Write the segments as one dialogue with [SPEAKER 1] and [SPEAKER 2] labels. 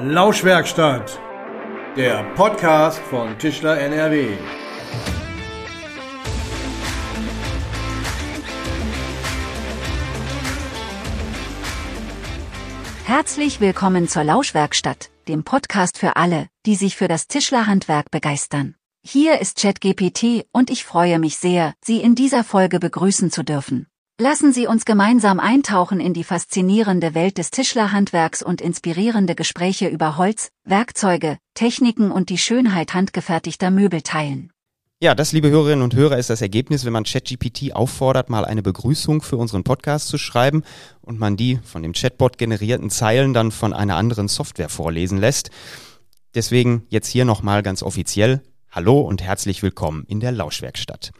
[SPEAKER 1] Lauschwerkstatt, der Podcast von Tischler NRW.
[SPEAKER 2] Herzlich willkommen zur Lauschwerkstatt, dem Podcast für alle, die sich für das Tischlerhandwerk begeistern. Hier ist ChatGPT und ich freue mich sehr, Sie in dieser Folge begrüßen zu dürfen. Lassen Sie uns gemeinsam eintauchen in die faszinierende Welt des Tischlerhandwerks und inspirierende Gespräche über Holz, Werkzeuge, Techniken und die Schönheit handgefertigter Möbel teilen.
[SPEAKER 3] Ja, das, liebe Hörerinnen und Hörer, ist das Ergebnis, wenn man ChatGPT auffordert, mal eine Begrüßung für unseren Podcast zu schreiben und man die von dem Chatbot generierten Zeilen dann von einer anderen Software vorlesen lässt. Deswegen jetzt hier nochmal ganz offiziell Hallo und herzlich willkommen in der Lauschwerkstatt.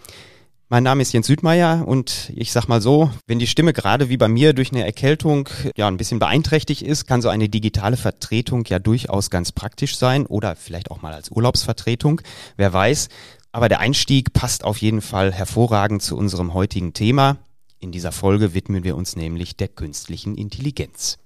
[SPEAKER 3] Mein Name ist Jens Südmeier und ich sag mal so, wenn die Stimme gerade wie bei mir durch eine Erkältung ja ein bisschen beeinträchtigt ist, kann so eine digitale Vertretung ja durchaus ganz praktisch sein oder vielleicht auch mal als Urlaubsvertretung, wer weiß. Aber der Einstieg passt auf jeden Fall hervorragend zu unserem heutigen Thema. In dieser Folge widmen wir uns nämlich der künstlichen Intelligenz.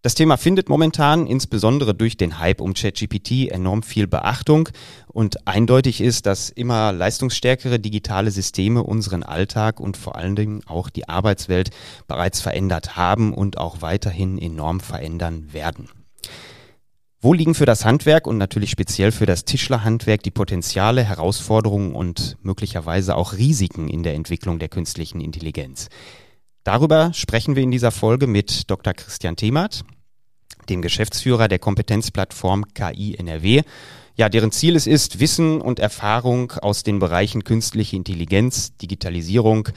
[SPEAKER 3] Das Thema findet momentan insbesondere durch den Hype um ChatGPT enorm viel Beachtung und eindeutig ist, dass immer leistungsstärkere digitale Systeme unseren Alltag und vor allen Dingen auch die Arbeitswelt bereits verändert haben und auch weiterhin enorm verändern werden. Wo liegen für das Handwerk und natürlich speziell für das Tischlerhandwerk die Potenziale, Herausforderungen und möglicherweise auch Risiken in der Entwicklung der künstlichen Intelligenz? Darüber sprechen wir in dieser Folge mit Dr. Christian Themert, dem Geschäftsführer der Kompetenzplattform KI NRW, ja, deren Ziel es ist, Wissen und Erfahrung aus den Bereichen künstliche Intelligenz, Digitalisierung,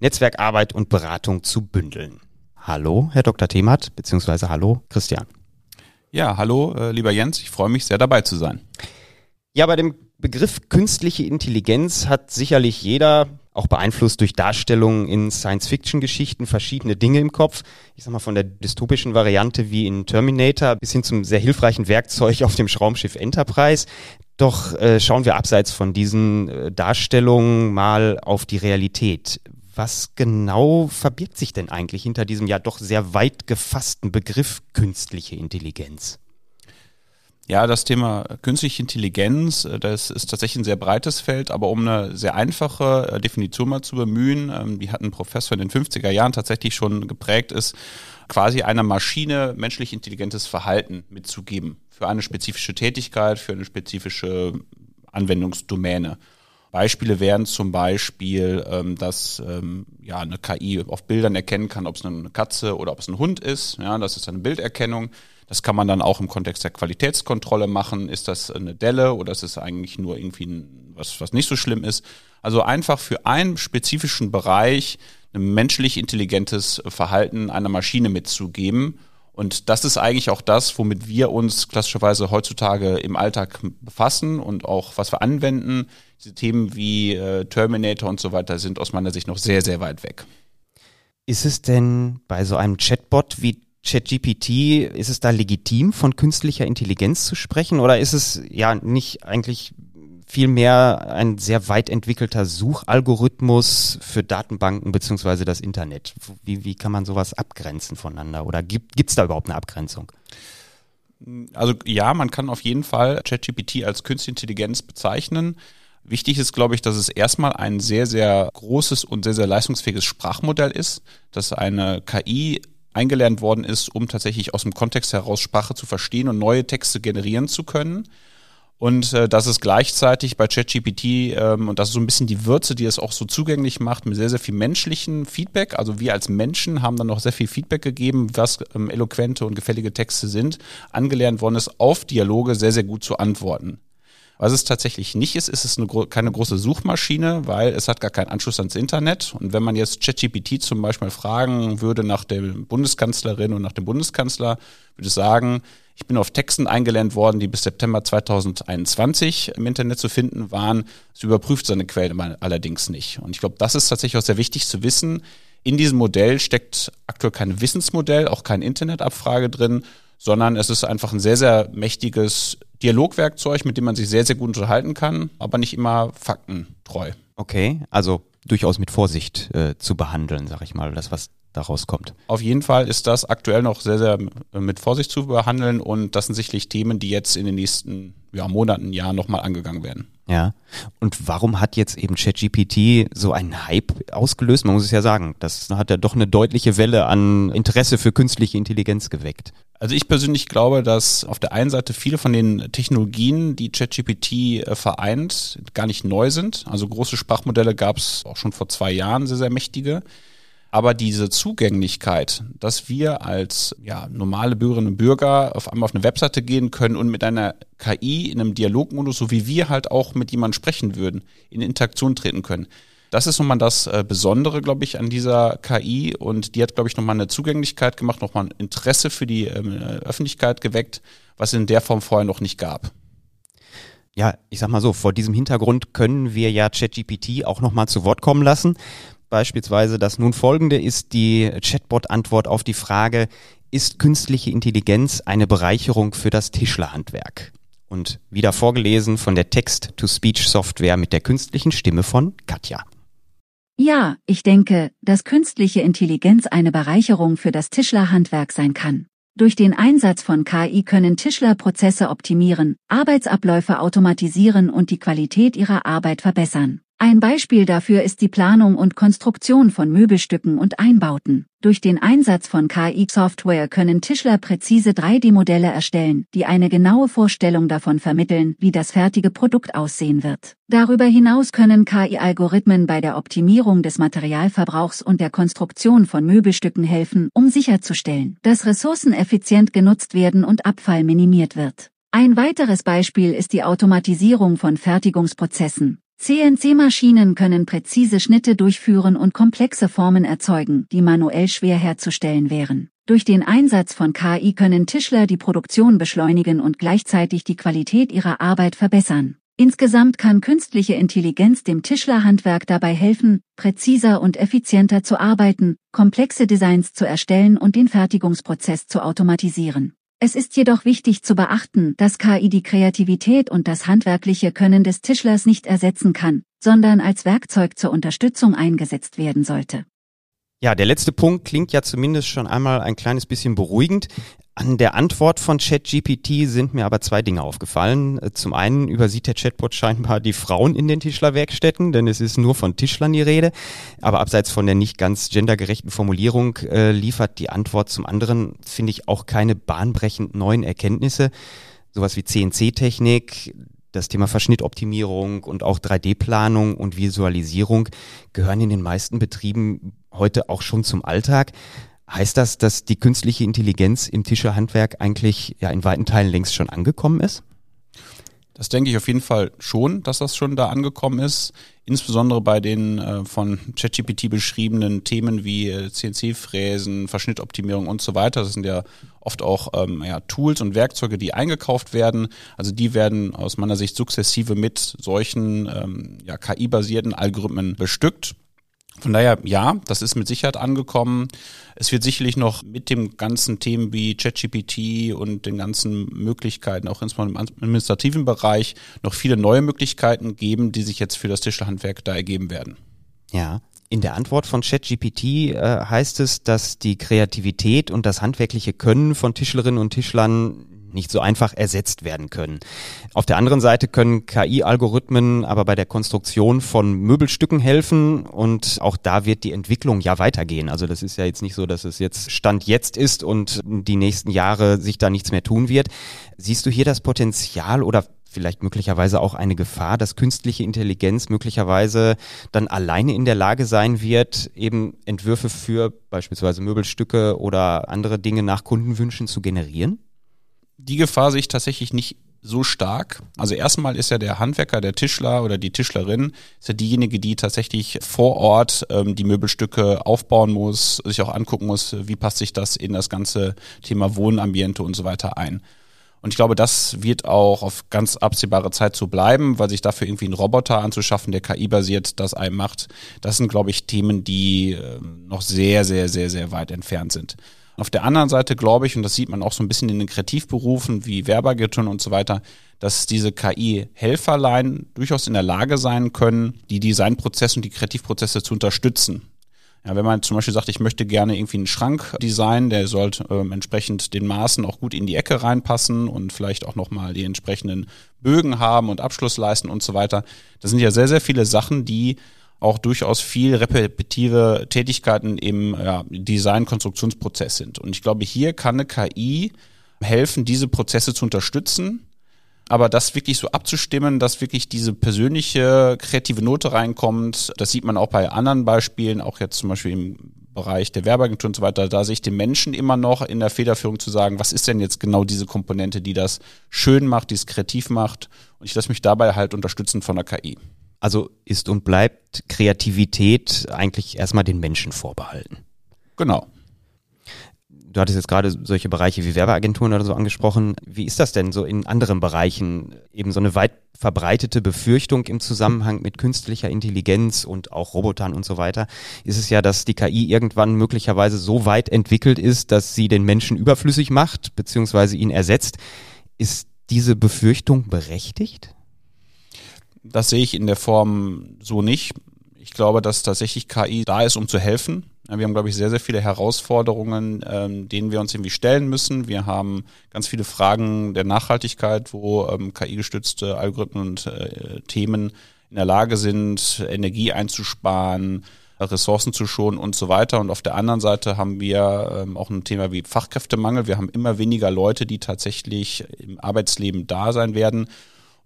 [SPEAKER 3] Netzwerkarbeit und Beratung zu bündeln. Hallo, Herr Dr. Themert, beziehungsweise hallo, Christian.
[SPEAKER 4] Ja, hallo, äh, lieber Jens, ich freue mich sehr dabei zu sein.
[SPEAKER 3] Ja, bei dem Begriff künstliche Intelligenz hat sicherlich jeder auch beeinflusst durch Darstellungen in Science-Fiction-Geschichten verschiedene Dinge im Kopf. Ich sag mal von der dystopischen Variante wie in Terminator bis hin zum sehr hilfreichen Werkzeug auf dem Schraumschiff Enterprise. Doch äh, schauen wir abseits von diesen äh, Darstellungen mal auf die Realität. Was genau verbirgt sich denn eigentlich hinter diesem ja doch sehr weit gefassten Begriff künstliche Intelligenz?
[SPEAKER 4] Ja, das Thema künstliche Intelligenz, äh, das ist tatsächlich ein sehr breites Feld, aber um eine sehr einfache äh, Definition mal zu bemühen, ähm, die hat ein Professor in den 50er Jahren tatsächlich schon geprägt, ist quasi einer Maschine menschlich intelligentes Verhalten mitzugeben für eine spezifische Tätigkeit, für eine spezifische Anwendungsdomäne. Beispiele wären zum Beispiel, ähm, dass ähm, ja eine KI auf Bildern erkennen kann, ob es eine Katze oder ob es ein Hund ist. Ja, das ist eine Bilderkennung. Das kann man dann auch im Kontext der Qualitätskontrolle machen. Ist das eine Delle oder ist es eigentlich nur irgendwie ein, was, was nicht so schlimm ist? Also einfach für einen spezifischen Bereich ein menschlich intelligentes Verhalten einer Maschine mitzugeben. Und das ist eigentlich auch das, womit wir uns klassischerweise heutzutage im Alltag befassen und auch was wir anwenden. Diese Themen wie äh, Terminator und so weiter sind aus meiner Sicht noch sehr, sehr weit weg.
[SPEAKER 3] Ist es denn bei so einem Chatbot wie ChatGPT, ist es da legitim, von künstlicher Intelligenz zu sprechen oder ist es ja nicht eigentlich vielmehr ein sehr weit entwickelter Suchalgorithmus für Datenbanken beziehungsweise das Internet? Wie, wie kann man sowas abgrenzen voneinander oder gibt es da überhaupt eine Abgrenzung?
[SPEAKER 4] Also ja, man kann auf jeden Fall ChatGPT als Künstliche Intelligenz bezeichnen. Wichtig ist, glaube ich, dass es erstmal ein sehr, sehr großes und sehr, sehr leistungsfähiges Sprachmodell ist, dass eine KI eingelernt worden ist, um tatsächlich aus dem Kontext heraus Sprache zu verstehen und neue Texte generieren zu können. Und äh, das ist gleichzeitig bei ChatGPT, ähm, und das ist so ein bisschen die Würze, die es auch so zugänglich macht, mit sehr, sehr viel menschlichen Feedback. Also wir als Menschen haben dann noch sehr viel Feedback gegeben, was ähm, eloquente und gefällige Texte sind, angelernt worden ist, auf Dialoge sehr, sehr gut zu antworten. Was es tatsächlich nicht ist, ist es eine, keine große Suchmaschine, weil es hat gar keinen Anschluss ans Internet. Und wenn man jetzt ChatGPT zum Beispiel fragen würde nach der Bundeskanzlerin und nach dem Bundeskanzler, würde es sagen, ich bin auf Texten eingelernt worden, die bis September 2021 im Internet zu finden waren. Es überprüft seine Quelle allerdings nicht. Und ich glaube, das ist tatsächlich auch sehr wichtig zu wissen. In diesem Modell steckt aktuell kein Wissensmodell, auch keine Internetabfrage drin, sondern es ist einfach ein sehr, sehr mächtiges Dialogwerkzeug, mit dem man sich sehr, sehr gut unterhalten kann, aber nicht immer faktentreu.
[SPEAKER 3] Okay, also durchaus mit Vorsicht äh, zu behandeln, sag ich mal, das was daraus kommt.
[SPEAKER 4] Auf jeden Fall ist das aktuell noch sehr, sehr mit Vorsicht zu behandeln und das sind sicherlich Themen, die jetzt in den nächsten ja, Monaten, Jahren nochmal angegangen werden.
[SPEAKER 3] Ja. Und warum hat jetzt eben ChatGPT so einen Hype ausgelöst? Man muss es ja sagen, das hat ja doch eine deutliche Welle an Interesse für künstliche Intelligenz geweckt.
[SPEAKER 4] Also ich persönlich glaube, dass auf der einen Seite viele von den Technologien, die ChatGPT äh, vereint, gar nicht neu sind. Also große Sprachmodelle gab es auch schon vor zwei Jahren, sehr, sehr mächtige. Aber diese Zugänglichkeit, dass wir als ja, normale Bürgerinnen und Bürger auf einmal auf eine Webseite gehen können und mit einer KI in einem Dialogmodus, so wie wir halt auch mit jemandem sprechen würden, in Interaktion treten können. Das ist nochmal das äh, Besondere, glaube ich, an dieser KI und die hat, glaube ich, nochmal eine Zugänglichkeit gemacht, nochmal ein Interesse für die ähm, Öffentlichkeit geweckt, was es in der Form vorher noch nicht gab.
[SPEAKER 3] Ja, ich sag mal so, vor diesem Hintergrund können wir ja ChatGPT auch nochmal zu Wort kommen lassen beispielsweise das nun folgende ist die Chatbot-Antwort auf die Frage, ist künstliche Intelligenz eine Bereicherung für das Tischlerhandwerk? Und wieder vorgelesen von der Text-to-Speech-Software mit der künstlichen Stimme von Katja.
[SPEAKER 2] Ja, ich denke, dass künstliche Intelligenz eine Bereicherung für das Tischlerhandwerk sein kann. Durch den Einsatz von KI können Tischler Prozesse optimieren, Arbeitsabläufe automatisieren und die Qualität ihrer Arbeit verbessern. Ein Beispiel dafür ist die Planung und Konstruktion von Möbelstücken und Einbauten. Durch den Einsatz von KI-Software können Tischler präzise 3D-Modelle erstellen, die eine genaue Vorstellung davon vermitteln, wie das fertige Produkt aussehen wird. Darüber hinaus können KI-Algorithmen bei der Optimierung des Materialverbrauchs und der Konstruktion von Möbelstücken helfen, um sicherzustellen, dass Ressourcen effizient genutzt werden und Abfall minimiert wird. Ein weiteres Beispiel ist die Automatisierung von Fertigungsprozessen. CNC-Maschinen können präzise Schnitte durchführen und komplexe Formen erzeugen, die manuell schwer herzustellen wären. Durch den Einsatz von KI können Tischler die Produktion beschleunigen und gleichzeitig die Qualität ihrer Arbeit verbessern. Insgesamt kann künstliche Intelligenz dem Tischlerhandwerk dabei helfen, präziser und effizienter zu arbeiten, komplexe Designs zu erstellen und den Fertigungsprozess zu automatisieren. Es ist jedoch wichtig zu beachten, dass KI die Kreativität und das handwerkliche Können des Tischlers nicht ersetzen kann, sondern als Werkzeug zur Unterstützung eingesetzt werden sollte.
[SPEAKER 3] Ja, der letzte Punkt klingt ja zumindest schon einmal ein kleines bisschen beruhigend. An der Antwort von ChatGPT sind mir aber zwei Dinge aufgefallen. Zum einen übersieht der Chatbot scheinbar die Frauen in den Tischlerwerkstätten, denn es ist nur von Tischlern die Rede. Aber abseits von der nicht ganz gendergerechten Formulierung äh, liefert die Antwort zum anderen, finde ich, auch keine bahnbrechend neuen Erkenntnisse. Sowas wie CNC-Technik, das Thema Verschnittoptimierung und auch 3D-Planung und Visualisierung gehören in den meisten Betrieben heute auch schon zum Alltag. Heißt das, dass die künstliche Intelligenz im Tischerhandwerk eigentlich ja in weiten Teilen längst schon angekommen ist?
[SPEAKER 4] Das denke ich auf jeden Fall schon, dass das schon da angekommen ist. Insbesondere bei den äh, von ChatGPT beschriebenen Themen wie äh, CNC-Fräsen, Verschnittoptimierung und so weiter. Das sind ja oft auch ähm, ja, Tools und Werkzeuge, die eingekauft werden. Also die werden aus meiner Sicht sukzessive mit solchen ähm, ja, KI-basierten Algorithmen bestückt. Von daher, ja, das ist mit Sicherheit angekommen. Es wird sicherlich noch mit dem ganzen Themen wie ChatGPT und den ganzen Möglichkeiten, auch insbesondere im administrativen Bereich, noch viele neue Möglichkeiten geben, die sich jetzt für das Tischlerhandwerk da ergeben werden.
[SPEAKER 3] Ja. In der Antwort von ChatGPT äh, heißt es, dass die Kreativität und das handwerkliche Können von Tischlerinnen und Tischlern nicht so einfach ersetzt werden können. Auf der anderen Seite können KI-Algorithmen aber bei der Konstruktion von Möbelstücken helfen und auch da wird die Entwicklung ja weitergehen. Also das ist ja jetzt nicht so, dass es jetzt Stand jetzt ist und die nächsten Jahre sich da nichts mehr tun wird. Siehst du hier das Potenzial oder vielleicht möglicherweise auch eine Gefahr, dass künstliche Intelligenz möglicherweise dann alleine in der Lage sein wird, eben Entwürfe für beispielsweise Möbelstücke oder andere Dinge nach Kundenwünschen zu generieren?
[SPEAKER 4] Die Gefahr sehe ich tatsächlich nicht so stark. Also erstmal ist ja der Handwerker, der Tischler oder die Tischlerin, ist ja diejenige, die tatsächlich vor Ort ähm, die Möbelstücke aufbauen muss, sich auch angucken muss, wie passt sich das in das ganze Thema Wohnambiente und so weiter ein. Und ich glaube, das wird auch auf ganz absehbare Zeit so bleiben, weil sich dafür irgendwie einen Roboter anzuschaffen, der KI-basiert das einem macht, das sind, glaube ich, Themen, die äh, noch sehr, sehr, sehr, sehr weit entfernt sind. Auf der anderen Seite glaube ich, und das sieht man auch so ein bisschen in den Kreativberufen wie Werbeagenturen und so weiter, dass diese KI-Helferlein durchaus in der Lage sein können, die Designprozesse und die Kreativprozesse zu unterstützen. Ja, wenn man zum Beispiel sagt, ich möchte gerne irgendwie einen Schrank designen, der sollte ähm, entsprechend den Maßen auch gut in die Ecke reinpassen und vielleicht auch nochmal die entsprechenden Bögen haben und Abschlussleisten und so weiter. Das sind ja sehr, sehr viele Sachen, die auch durchaus viel repetitive Tätigkeiten im ja, Design-Konstruktionsprozess sind. Und ich glaube, hier kann eine KI helfen, diese Prozesse zu unterstützen aber das wirklich so abzustimmen, dass wirklich diese persönliche kreative Note reinkommt, das sieht man auch bei anderen Beispielen, auch jetzt zum Beispiel im Bereich der Werbeagentur und so weiter, da sehe ich den Menschen immer noch in der Federführung zu sagen, was ist denn jetzt genau diese Komponente, die das schön macht, die es kreativ macht und ich lasse mich dabei halt unterstützen von der KI.
[SPEAKER 3] Also ist und bleibt Kreativität eigentlich erstmal den Menschen vorbehalten.
[SPEAKER 4] Genau
[SPEAKER 3] du hattest jetzt gerade solche Bereiche wie Werbeagenturen oder so angesprochen. Wie ist das denn so in anderen Bereichen? Eben so eine weit verbreitete Befürchtung im Zusammenhang mit künstlicher Intelligenz und auch Robotern und so weiter ist es ja, dass die KI irgendwann möglicherweise so weit entwickelt ist, dass sie den Menschen überflüssig macht, beziehungsweise ihn ersetzt. Ist diese Befürchtung berechtigt?
[SPEAKER 4] Das sehe ich in der Form so nicht. Ich glaube, dass tatsächlich KI da ist, um zu helfen wir haben, glaube ich, sehr, sehr viele Herausforderungen, ähm, denen wir uns irgendwie stellen müssen. Wir haben ganz viele Fragen der Nachhaltigkeit, wo ähm, KI-gestützte Algorithmen und äh, Themen in der Lage sind, Energie einzusparen, Ressourcen zu schonen und so weiter. Und auf der anderen Seite haben wir ähm, auch ein Thema wie Fachkräftemangel. Wir haben immer weniger Leute, die tatsächlich im Arbeitsleben da sein werden.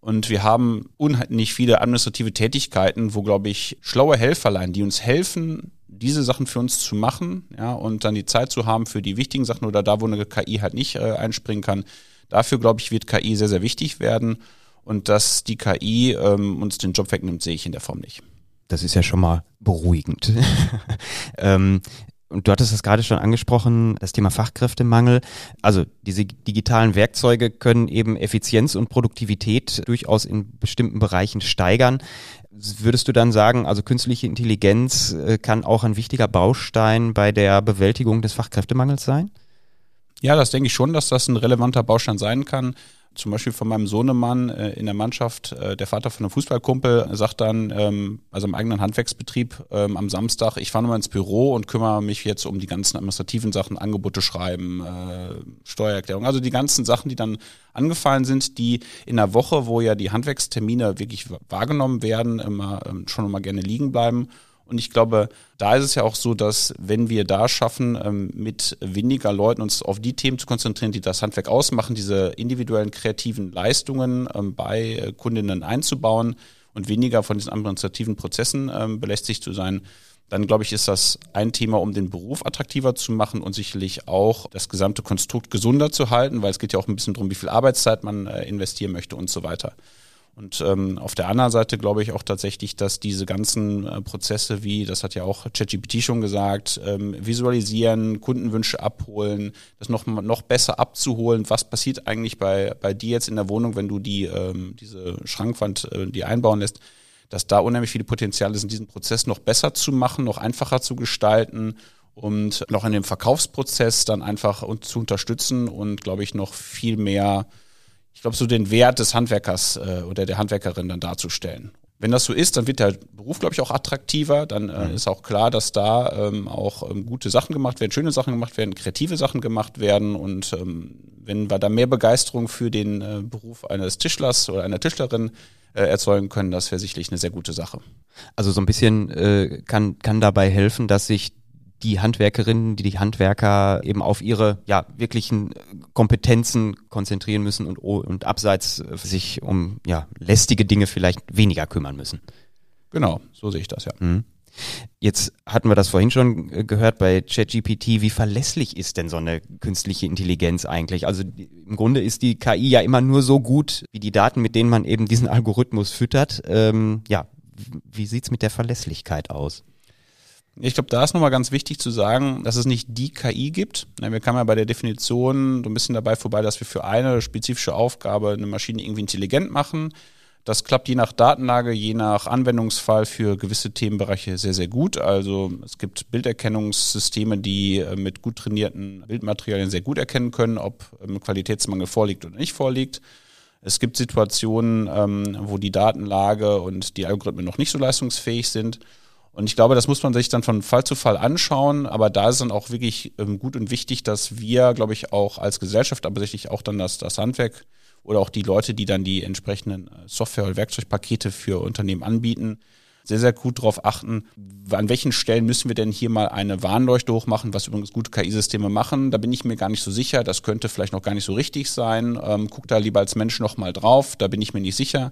[SPEAKER 4] Und wir haben unheimlich viele administrative Tätigkeiten, wo, glaube ich, schlaue Helferlein, die uns helfen, diese Sachen für uns zu machen, ja, und dann die Zeit zu haben für die wichtigen Sachen oder da, wo eine KI halt nicht äh, einspringen kann. Dafür, glaube ich, wird KI sehr, sehr wichtig werden. Und dass die KI ähm, uns den Job wegnimmt, sehe ich in der Form nicht.
[SPEAKER 3] Das ist ja schon mal beruhigend. ähm, und du hattest es gerade schon angesprochen, das Thema Fachkräftemangel. Also diese digitalen Werkzeuge können eben Effizienz und Produktivität durchaus in bestimmten Bereichen steigern. Würdest du dann sagen, also künstliche Intelligenz äh, kann auch ein wichtiger Baustein bei der Bewältigung des Fachkräftemangels sein?
[SPEAKER 4] Ja, das denke ich schon, dass das ein relevanter Baustein sein kann zum Beispiel von meinem Sohnemann äh, in der Mannschaft, äh, der Vater von einem Fußballkumpel, sagt dann, ähm, also im eigenen Handwerksbetrieb ähm, am Samstag, ich fahre nochmal ins Büro und kümmere mich jetzt um die ganzen administrativen Sachen, Angebote schreiben, äh, Steuererklärung, also die ganzen Sachen, die dann angefallen sind, die in der Woche, wo ja die Handwerkstermine wirklich wahrgenommen werden, immer ähm, schon immer gerne liegen bleiben. Und ich glaube, da ist es ja auch so, dass wenn wir da schaffen, ähm, mit weniger Leuten uns auf die Themen zu konzentrieren, die das Handwerk ausmachen, diese individuellen kreativen Leistungen ähm, bei äh, Kundinnen einzubauen und weniger von diesen administrativen Prozessen ähm, belästigt zu sein, dann glaube ich, ist das ein Thema, um den Beruf attraktiver zu machen und sicherlich auch das gesamte Konstrukt gesunder zu halten, weil es geht ja auch ein bisschen darum, wie viel Arbeitszeit man äh, investieren möchte und so weiter. Und ähm, auf der anderen Seite glaube ich auch tatsächlich, dass diese ganzen äh, Prozesse wie, das hat ja auch ChatGPT schon gesagt, ähm, visualisieren, Kundenwünsche abholen, das noch, noch besser abzuholen, was passiert eigentlich bei, bei dir jetzt in der Wohnung, wenn du die, ähm, diese Schrankwand äh, die einbauen lässt, dass da unheimlich viele Potenziale sind, diesen Prozess noch besser zu machen, noch einfacher zu gestalten und noch in dem Verkaufsprozess dann einfach zu unterstützen und glaube ich noch viel mehr ich glaube, so den Wert des Handwerkers äh, oder der Handwerkerin dann darzustellen. Wenn das so ist, dann wird der Beruf, glaube ich, auch attraktiver. Dann äh, mhm. ist auch klar, dass da ähm, auch ähm, gute Sachen gemacht werden, schöne Sachen gemacht werden, kreative Sachen gemacht werden. Und ähm, wenn wir da mehr Begeisterung für den äh, Beruf eines Tischlers oder einer Tischlerin äh, erzeugen können, das wäre sicherlich eine sehr gute Sache.
[SPEAKER 3] Also so ein bisschen äh, kann, kann dabei helfen, dass sich die Handwerkerinnen, die die Handwerker eben auf ihre ja wirklichen Kompetenzen konzentrieren müssen und, und abseits äh, sich um ja lästige Dinge vielleicht weniger kümmern müssen.
[SPEAKER 4] Genau, so sehe ich das ja.
[SPEAKER 3] Mhm. Jetzt hatten wir das vorhin schon äh, gehört bei ChatGPT. Wie verlässlich ist denn so eine künstliche Intelligenz eigentlich? Also im Grunde ist die KI ja immer nur so gut wie die Daten, mit denen man eben diesen Algorithmus füttert. Ähm, ja, wie sieht's mit der Verlässlichkeit aus?
[SPEAKER 4] Ich glaube, da ist nochmal ganz wichtig zu sagen, dass es nicht die KI gibt. Wir kamen ja bei der Definition so ein bisschen dabei vorbei, dass wir für eine spezifische Aufgabe eine Maschine irgendwie intelligent machen. Das klappt je nach Datenlage, je nach Anwendungsfall für gewisse Themenbereiche sehr, sehr gut. Also es gibt Bilderkennungssysteme, die äh, mit gut trainierten Bildmaterialien sehr gut erkennen können, ob ähm, Qualitätsmangel vorliegt oder nicht vorliegt. Es gibt Situationen, ähm, wo die Datenlage und die Algorithmen noch nicht so leistungsfähig sind. Und ich glaube, das muss man sich dann von Fall zu Fall anschauen. Aber da ist dann auch wirklich ähm, gut und wichtig, dass wir, glaube ich, auch als Gesellschaft, aber sicherlich auch dann das, das Handwerk oder auch die Leute, die dann die entsprechenden äh, Software- oder Werkzeugpakete für Unternehmen anbieten, sehr, sehr gut darauf achten, an welchen Stellen müssen wir denn hier mal eine Warnleuchte hochmachen, was übrigens gute KI-Systeme machen. Da bin ich mir gar nicht so sicher. Das könnte vielleicht noch gar nicht so richtig sein. Ähm, guck da lieber als Mensch noch mal drauf. Da bin ich mir nicht sicher.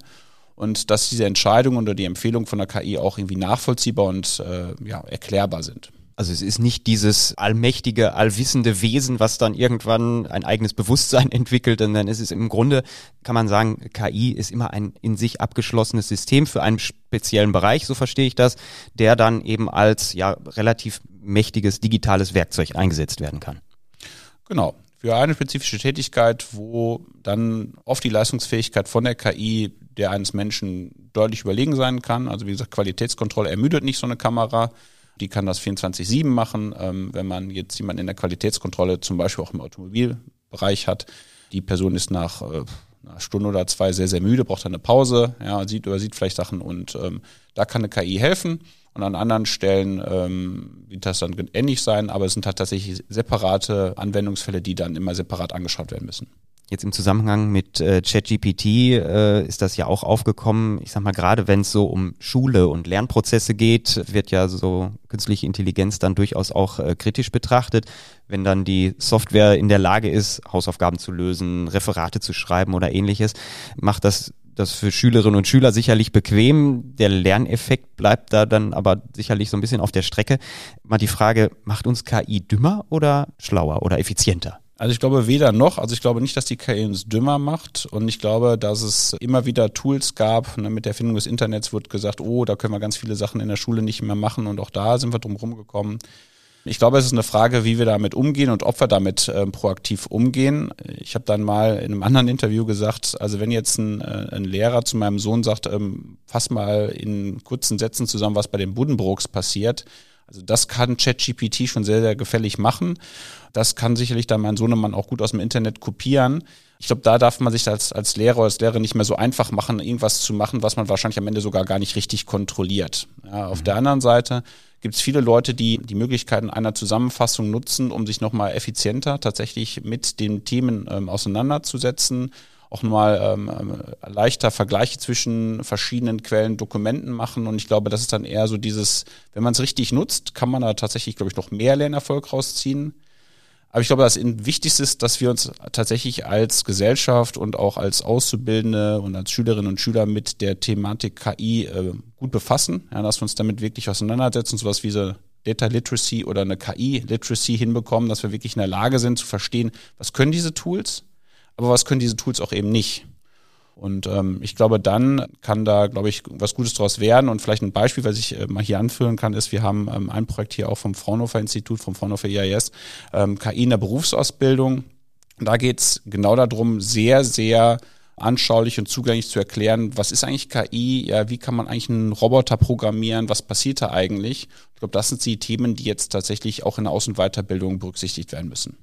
[SPEAKER 4] Und dass diese Entscheidungen oder die Empfehlungen von der KI auch irgendwie nachvollziehbar und äh, ja, erklärbar sind.
[SPEAKER 3] Also es ist nicht dieses allmächtige, allwissende Wesen, was dann irgendwann ein eigenes Bewusstsein entwickelt, sondern es ist im Grunde, kann man sagen, KI ist immer ein in sich abgeschlossenes System für einen speziellen Bereich, so verstehe ich das, der dann eben als ja relativ mächtiges digitales Werkzeug eingesetzt werden kann.
[SPEAKER 4] Genau. Für eine spezifische Tätigkeit, wo dann oft die Leistungsfähigkeit von der KI der eines Menschen deutlich überlegen sein kann. Also wie gesagt, Qualitätskontrolle ermüdet nicht so eine Kamera die kann das 24-7 machen. Ähm, wenn man jetzt jemanden in der Qualitätskontrolle zum Beispiel auch im Automobilbereich hat, die Person ist nach äh, einer Stunde oder zwei sehr, sehr müde, braucht eine Pause, ja, sieht, übersieht vielleicht Sachen und ähm, da kann eine KI helfen. Und an anderen Stellen ähm, wird das dann ähnlich sein, aber es sind halt tatsächlich separate Anwendungsfälle, die dann immer separat angeschaut werden müssen.
[SPEAKER 3] Jetzt im Zusammenhang mit äh, ChatGPT äh, ist das ja auch aufgekommen. Ich sag mal, gerade wenn es so um Schule und Lernprozesse geht, wird ja so künstliche Intelligenz dann durchaus auch äh, kritisch betrachtet. Wenn dann die Software in der Lage ist, Hausaufgaben zu lösen, Referate zu schreiben oder ähnliches, macht das das für Schülerinnen und Schüler sicherlich bequem. Der Lerneffekt bleibt da dann aber sicherlich so ein bisschen auf der Strecke. Mal die Frage, macht uns KI dümmer oder schlauer oder effizienter?
[SPEAKER 4] Also ich glaube weder noch. Also ich glaube nicht, dass die KI uns dümmer macht. Und ich glaube, dass es immer wieder Tools gab. Ne, mit der Erfindung des Internets wird gesagt, oh, da können wir ganz viele Sachen in der Schule nicht mehr machen. Und auch da sind wir drum rumgekommen. Ich glaube, es ist eine Frage, wie wir damit umgehen und ob wir damit ähm, proaktiv umgehen. Ich habe dann mal in einem anderen Interview gesagt, also wenn jetzt ein, äh, ein Lehrer zu meinem Sohn sagt, ähm, fass mal in kurzen Sätzen zusammen, was bei den Buddenbrooks passiert, also das kann ChatGPT schon sehr, sehr gefällig machen. Das kann sicherlich dann mein Sohnemann auch gut aus dem Internet kopieren. Ich glaube, da darf man sich als, als Lehrer oder als Lehrerin nicht mehr so einfach machen, irgendwas zu machen, was man wahrscheinlich am Ende sogar gar nicht richtig kontrolliert. Ja, auf mhm. der anderen Seite gibt es viele Leute, die die Möglichkeiten einer Zusammenfassung nutzen, um sich nochmal effizienter tatsächlich mit den Themen ähm, auseinanderzusetzen, auch mal ähm, ähm, leichter Vergleiche zwischen verschiedenen Quellen, Dokumenten machen. Und ich glaube, das ist dann eher so dieses, wenn man es richtig nutzt, kann man da tatsächlich, glaube ich, noch mehr Lernerfolg rausziehen. Aber ich glaube, das Wichtigste ist, dass wir uns tatsächlich als Gesellschaft und auch als Auszubildende und als Schülerinnen und Schüler mit der Thematik KI äh, gut befassen, ja, dass wir uns damit wirklich auseinandersetzen, sowas wie so Data Literacy oder eine KI Literacy hinbekommen, dass wir wirklich in der Lage sind zu verstehen, was können diese Tools, aber was können diese Tools auch eben nicht. Und ähm, ich glaube, dann kann da, glaube ich, was Gutes draus werden. Und vielleicht ein Beispiel, was ich äh, mal hier anführen kann, ist, wir haben ähm, ein Projekt hier auch vom Fraunhofer Institut, vom Fraunhofer IAS, ähm, KI in der Berufsausbildung. Und da geht es genau darum, sehr, sehr anschaulich und zugänglich zu erklären, was ist eigentlich KI, ja, wie kann man eigentlich einen Roboter programmieren, was passiert da eigentlich. Ich glaube, das sind die Themen, die jetzt tatsächlich auch in der Aus- und Weiterbildung berücksichtigt werden müssen.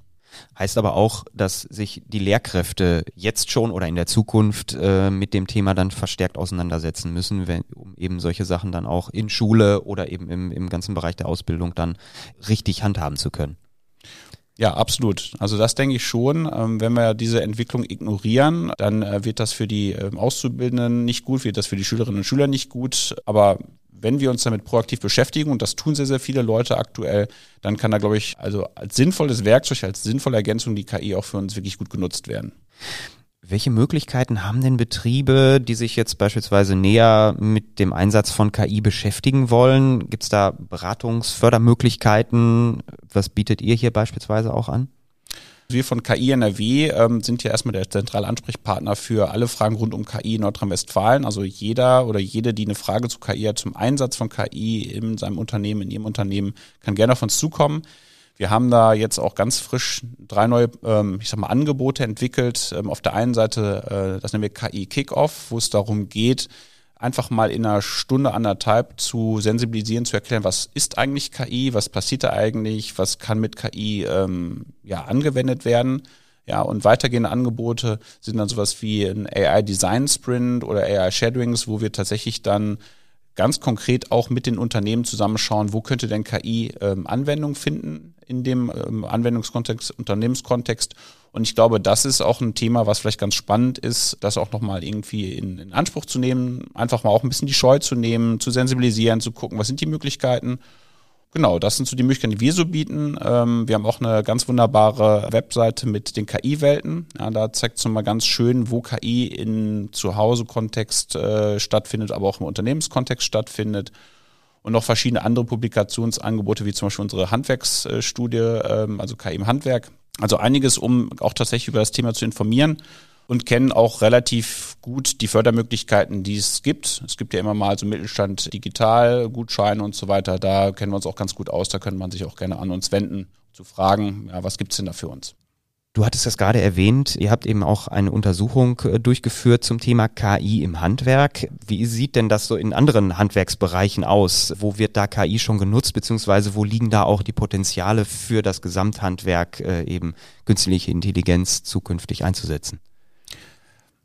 [SPEAKER 3] Heißt aber auch, dass sich die Lehrkräfte jetzt schon oder in der Zukunft äh, mit dem Thema dann verstärkt auseinandersetzen müssen, wenn, um eben solche Sachen dann auch in Schule oder eben im, im ganzen Bereich der Ausbildung dann richtig handhaben zu können.
[SPEAKER 4] Ja, absolut. Also das denke ich schon. Ähm, wenn wir diese Entwicklung ignorieren, dann äh, wird das für die ähm, Auszubildenden nicht gut, wird das für die Schülerinnen und Schüler nicht gut. Aber wenn wir uns damit proaktiv beschäftigen, und das tun sehr, sehr viele Leute aktuell, dann kann da, glaube ich, also als sinnvolles Werkzeug, als sinnvolle Ergänzung die KI auch für uns wirklich gut genutzt werden.
[SPEAKER 3] Welche Möglichkeiten haben denn Betriebe, die sich jetzt beispielsweise näher mit dem Einsatz von KI beschäftigen wollen? Gibt es da Beratungsfördermöglichkeiten? Was bietet ihr hier beispielsweise auch an?
[SPEAKER 4] Wir von KI NRW ähm, sind ja erstmal der zentrale Ansprechpartner für alle Fragen rund um KI in Nordrhein-Westfalen. Also jeder oder jede, die eine Frage zu KI hat, zum Einsatz von KI in seinem Unternehmen, in ihrem Unternehmen, kann gerne auf uns zukommen. Wir haben da jetzt auch ganz frisch drei neue, ähm, ich sag mal, Angebote entwickelt. Ähm, auf der einen Seite, äh, das nennen wir KI Kickoff, wo es darum geht, einfach mal in einer Stunde, anderthalb zu sensibilisieren, zu erklären, was ist eigentlich KI, was passiert da eigentlich, was kann mit KI ähm, ja, angewendet werden. Ja, und weitergehende Angebote sind dann sowas wie ein AI Design Sprint oder AI Shadowings, wo wir tatsächlich dann ganz konkret auch mit den Unternehmen zusammenschauen, wo könnte denn KI ähm, Anwendung finden in dem ähm, Anwendungskontext, Unternehmenskontext. Und ich glaube, das ist auch ein Thema, was vielleicht ganz spannend ist, das auch nochmal irgendwie in, in Anspruch zu nehmen, einfach mal auch ein bisschen die Scheu zu nehmen, zu sensibilisieren, zu gucken, was sind die Möglichkeiten Genau, das sind so die Möglichkeiten, die wir so bieten. Ähm, wir haben auch eine ganz wunderbare Webseite mit den KI-Welten. Ja, da zeigt es mal ganz schön, wo KI in Zuhause-Kontext äh, stattfindet, aber auch im Unternehmenskontext stattfindet. Und noch verschiedene andere Publikationsangebote, wie zum Beispiel unsere Handwerksstudie, ähm, also KI im Handwerk. Also einiges, um auch tatsächlich über das Thema zu informieren und kennen auch relativ gut die Fördermöglichkeiten, die es gibt. Es gibt ja immer mal so Mittelstand digital, Gutscheine und so weiter. Da kennen wir uns auch ganz gut aus. Da könnte man sich auch gerne an uns wenden, zu fragen, ja, was gibt's denn da für uns?
[SPEAKER 3] Du hattest das gerade erwähnt, ihr habt eben auch eine Untersuchung äh, durchgeführt zum Thema KI im Handwerk. Wie sieht denn das so in anderen Handwerksbereichen aus? Wo wird da KI schon genutzt, beziehungsweise wo liegen da auch die Potenziale für das Gesamthandwerk äh, eben künstliche Intelligenz zukünftig einzusetzen?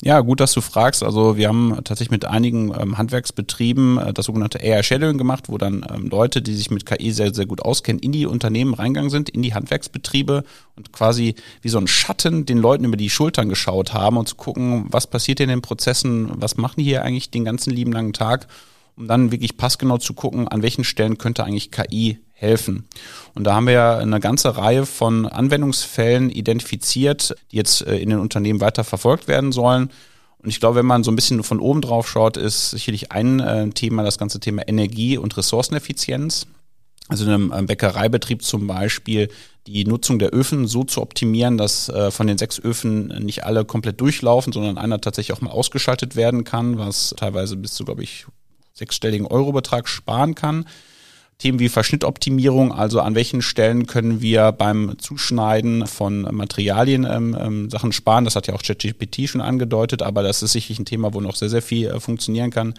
[SPEAKER 4] Ja, gut, dass du fragst. Also wir haben tatsächlich mit einigen ähm, Handwerksbetrieben äh, das sogenannte AI Shadowing gemacht, wo dann ähm, Leute, die sich mit KI sehr, sehr gut auskennen, in die Unternehmen reingegangen sind, in die Handwerksbetriebe und quasi wie so ein Schatten den Leuten über die Schultern geschaut haben und zu gucken, was passiert in den Prozessen, was machen die hier eigentlich den ganzen lieben langen Tag, um dann wirklich passgenau zu gucken, an welchen Stellen könnte eigentlich KI helfen. Und da haben wir ja eine ganze Reihe von Anwendungsfällen identifiziert, die jetzt äh, in den Unternehmen weiter verfolgt werden sollen. Und ich glaube, wenn man so ein bisschen von oben drauf schaut, ist sicherlich ein äh, Thema das ganze Thema Energie- und Ressourceneffizienz. Also in einem Bäckereibetrieb zum Beispiel die Nutzung der Öfen so zu optimieren, dass äh, von den sechs Öfen nicht alle komplett durchlaufen, sondern einer tatsächlich auch mal ausgeschaltet werden kann, was teilweise bis zu, glaube ich, sechsstelligen Eurobetrag sparen kann. Themen wie Verschnittoptimierung, also an welchen Stellen können wir beim Zuschneiden von Materialien ähm, ähm, Sachen sparen. Das hat ja auch ChatGPT schon angedeutet, aber das ist sicherlich ein Thema, wo noch sehr, sehr viel äh, funktionieren kann.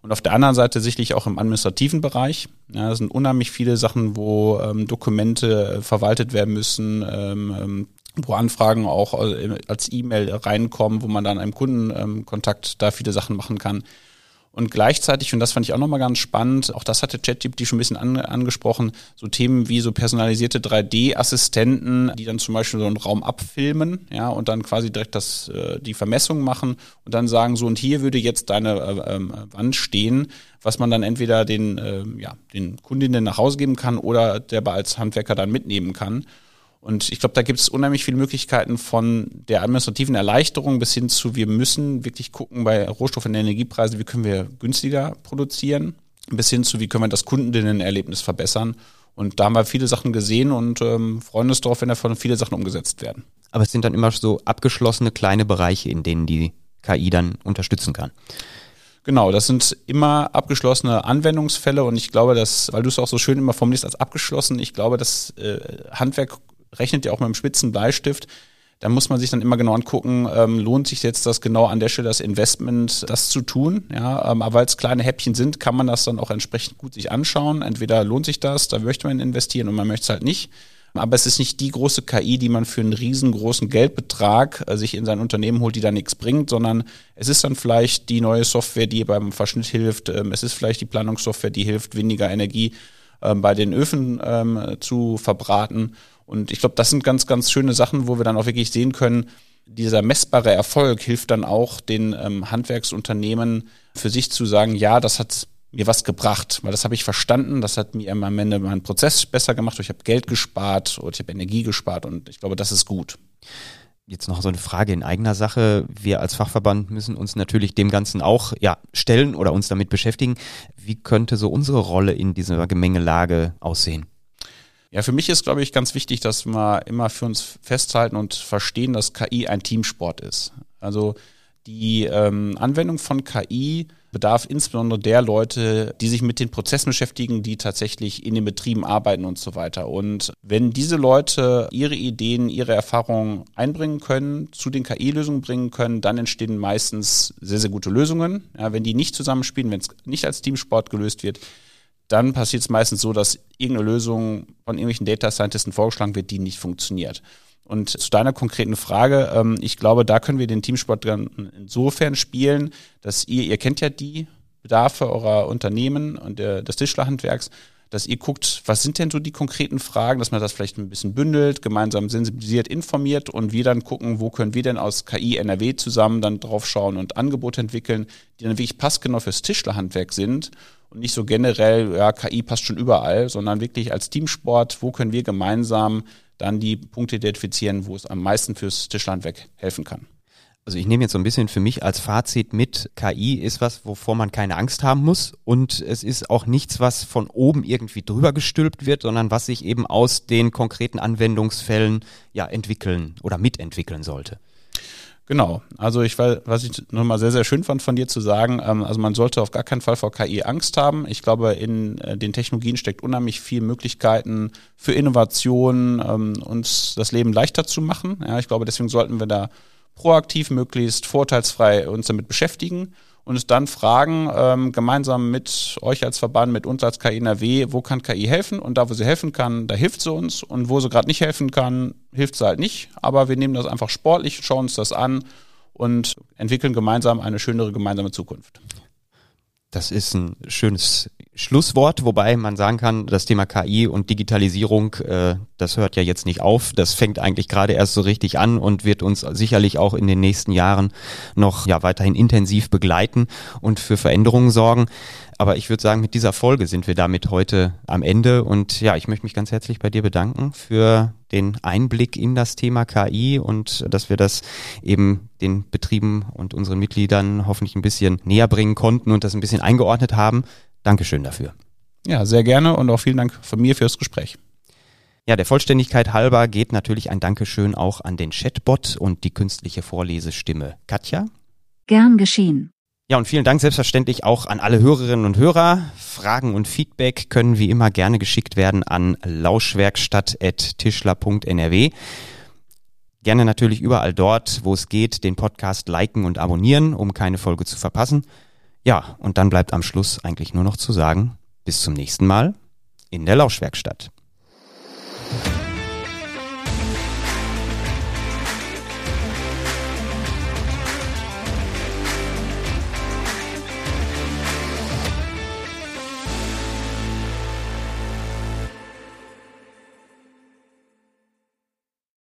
[SPEAKER 4] Und auf der anderen Seite sicherlich auch im administrativen Bereich. Ja, das sind unheimlich viele Sachen, wo ähm, Dokumente äh, verwaltet werden müssen, ähm, ähm, wo Anfragen auch äh, als E-Mail reinkommen, wo man dann einem Kundenkontakt ähm, da viele Sachen machen kann. Und gleichzeitig, und das fand ich auch nochmal ganz spannend, auch das hatte ChatGPT schon ein bisschen an, angesprochen, so Themen wie so personalisierte 3D-Assistenten, die dann zum Beispiel so einen Raum abfilmen, ja, und dann quasi direkt das, äh, die Vermessung machen und dann sagen, so, und hier würde jetzt deine äh, äh, Wand stehen, was man dann entweder den, äh, ja, den Kundinnen nach Hause geben kann oder der als Handwerker dann mitnehmen kann. Und ich glaube, da gibt es unheimlich viele Möglichkeiten von der administrativen Erleichterung bis hin zu, wir müssen wirklich gucken bei Rohstoff- und Energiepreisen, wie können wir günstiger produzieren, bis hin zu, wie können wir das Kundinnenerlebnis verbessern. Und da haben wir viele Sachen gesehen und ähm, freuen uns darauf, wenn davon viele Sachen umgesetzt werden.
[SPEAKER 3] Aber es sind dann immer so abgeschlossene kleine Bereiche, in denen die KI dann unterstützen kann.
[SPEAKER 4] Genau, das sind immer abgeschlossene Anwendungsfälle und ich glaube, dass, weil du es auch so schön immer formulierst als abgeschlossen, ich glaube, dass äh, Handwerk rechnet ja auch mit einem spitzen Bleistift. Da muss man sich dann immer genau angucken, ähm, lohnt sich jetzt das genau an der Stelle das Investment, das zu tun. Ja, ähm, aber weil es kleine Häppchen sind, kann man das dann auch entsprechend gut sich anschauen. Entweder lohnt sich das, da möchte man investieren und man möchte es halt nicht. Aber es ist nicht die große KI, die man für einen riesengroßen Geldbetrag äh, sich in sein Unternehmen holt, die da nichts bringt, sondern es ist dann vielleicht die neue Software, die beim Verschnitt hilft. Ähm, es ist vielleicht die Planungssoftware, die hilft, weniger Energie ähm, bei den Öfen ähm, zu verbraten. Und ich glaube, das sind ganz, ganz schöne Sachen, wo wir dann auch wirklich sehen können, dieser messbare Erfolg hilft dann auch den ähm, Handwerksunternehmen für sich zu sagen, ja, das hat mir was gebracht, weil das habe ich verstanden, das hat mir am Ende meinen Prozess besser gemacht, ich habe Geld gespart oder ich habe Energie gespart und ich glaube, das ist gut.
[SPEAKER 3] Jetzt noch so eine Frage in eigener Sache. Wir als Fachverband müssen uns natürlich dem Ganzen auch ja, stellen oder uns damit beschäftigen. Wie könnte so unsere Rolle in dieser Gemengelage aussehen?
[SPEAKER 4] Ja, für mich ist, glaube ich, ganz wichtig, dass wir immer für uns festhalten und verstehen, dass KI ein Teamsport ist. Also die ähm, Anwendung von KI bedarf insbesondere der Leute, die sich mit den Prozessen beschäftigen, die tatsächlich in den Betrieben arbeiten und so weiter. Und wenn diese Leute ihre Ideen, ihre Erfahrungen einbringen können, zu den KI-Lösungen bringen können, dann entstehen meistens sehr, sehr gute Lösungen. Ja, wenn die nicht zusammenspielen, wenn es nicht als Teamsport gelöst wird, dann passiert es meistens so, dass irgendeine Lösung von irgendwelchen Data Scientisten vorgeschlagen wird, die nicht funktioniert. Und zu deiner konkreten Frage, ähm, ich glaube, da können wir den Teamsport dann insofern spielen, dass ihr, ihr kennt ja die Bedarfe eurer Unternehmen und der, des Tischlerhandwerks, dass ihr guckt, was sind denn so die konkreten Fragen, dass man das vielleicht ein bisschen bündelt, gemeinsam sensibilisiert, informiert und wir dann gucken, wo können wir denn aus KI NRW zusammen dann drauf schauen und Angebote entwickeln, die dann wirklich passgenau fürs Tischlerhandwerk sind und nicht so generell, ja, KI passt schon überall, sondern wirklich als Teamsport, wo können wir gemeinsam dann die Punkte identifizieren, wo es am meisten fürs Tischlandwerk helfen kann.
[SPEAKER 3] Also ich nehme jetzt so ein bisschen für mich als Fazit mit, KI ist was, wovor man keine Angst haben muss und es ist auch nichts, was von oben irgendwie drüber gestülpt wird, sondern was sich eben aus den konkreten Anwendungsfällen ja entwickeln oder mitentwickeln sollte.
[SPEAKER 4] Genau. Also ich weil, was ich nochmal sehr, sehr schön fand von dir zu sagen, ähm, also man sollte auf gar keinen Fall vor KI Angst haben. Ich glaube, in äh, den Technologien steckt unheimlich viel Möglichkeiten für Innovation, ähm, uns das Leben leichter zu machen. Ja, ich glaube, deswegen sollten wir da proaktiv, möglichst vorteilsfrei uns damit beschäftigen und es dann fragen, ähm, gemeinsam mit euch als Verband, mit uns als KI NRW, wo kann KI helfen? Und da, wo sie helfen kann, da hilft sie uns. Und wo sie gerade nicht helfen kann, hilft sie halt nicht. Aber wir nehmen das einfach sportlich, schauen uns das an und entwickeln gemeinsam eine schönere gemeinsame Zukunft.
[SPEAKER 3] Das ist ein schönes Schlusswort, wobei man sagen kann, das Thema KI und Digitalisierung, äh, das hört ja jetzt nicht auf. Das fängt eigentlich gerade erst so richtig an und wird uns sicherlich auch in den nächsten Jahren noch ja weiterhin intensiv begleiten und für Veränderungen sorgen. Aber ich würde sagen, mit dieser Folge sind wir damit heute am Ende. Und ja, ich möchte mich ganz herzlich bei dir bedanken für den Einblick in das Thema KI und dass wir das eben den Betrieben und unseren Mitgliedern hoffentlich ein bisschen näher bringen konnten und das ein bisschen eingeordnet haben. Dankeschön dafür.
[SPEAKER 4] Ja, sehr gerne und auch vielen Dank von mir fürs Gespräch.
[SPEAKER 3] Ja, der Vollständigkeit halber geht natürlich ein Dankeschön auch an den Chatbot und die künstliche Vorlesestimme Katja.
[SPEAKER 2] Gern geschehen.
[SPEAKER 3] Ja, und vielen Dank selbstverständlich auch an alle Hörerinnen und Hörer. Fragen und Feedback können wie immer gerne geschickt werden an lauschwerkstatt.tischler.nrw. Gerne natürlich überall dort, wo es geht, den Podcast liken und abonnieren, um keine Folge zu verpassen. Ja, und dann bleibt am Schluss eigentlich nur noch zu sagen, bis zum nächsten Mal in der Lauschwerkstatt.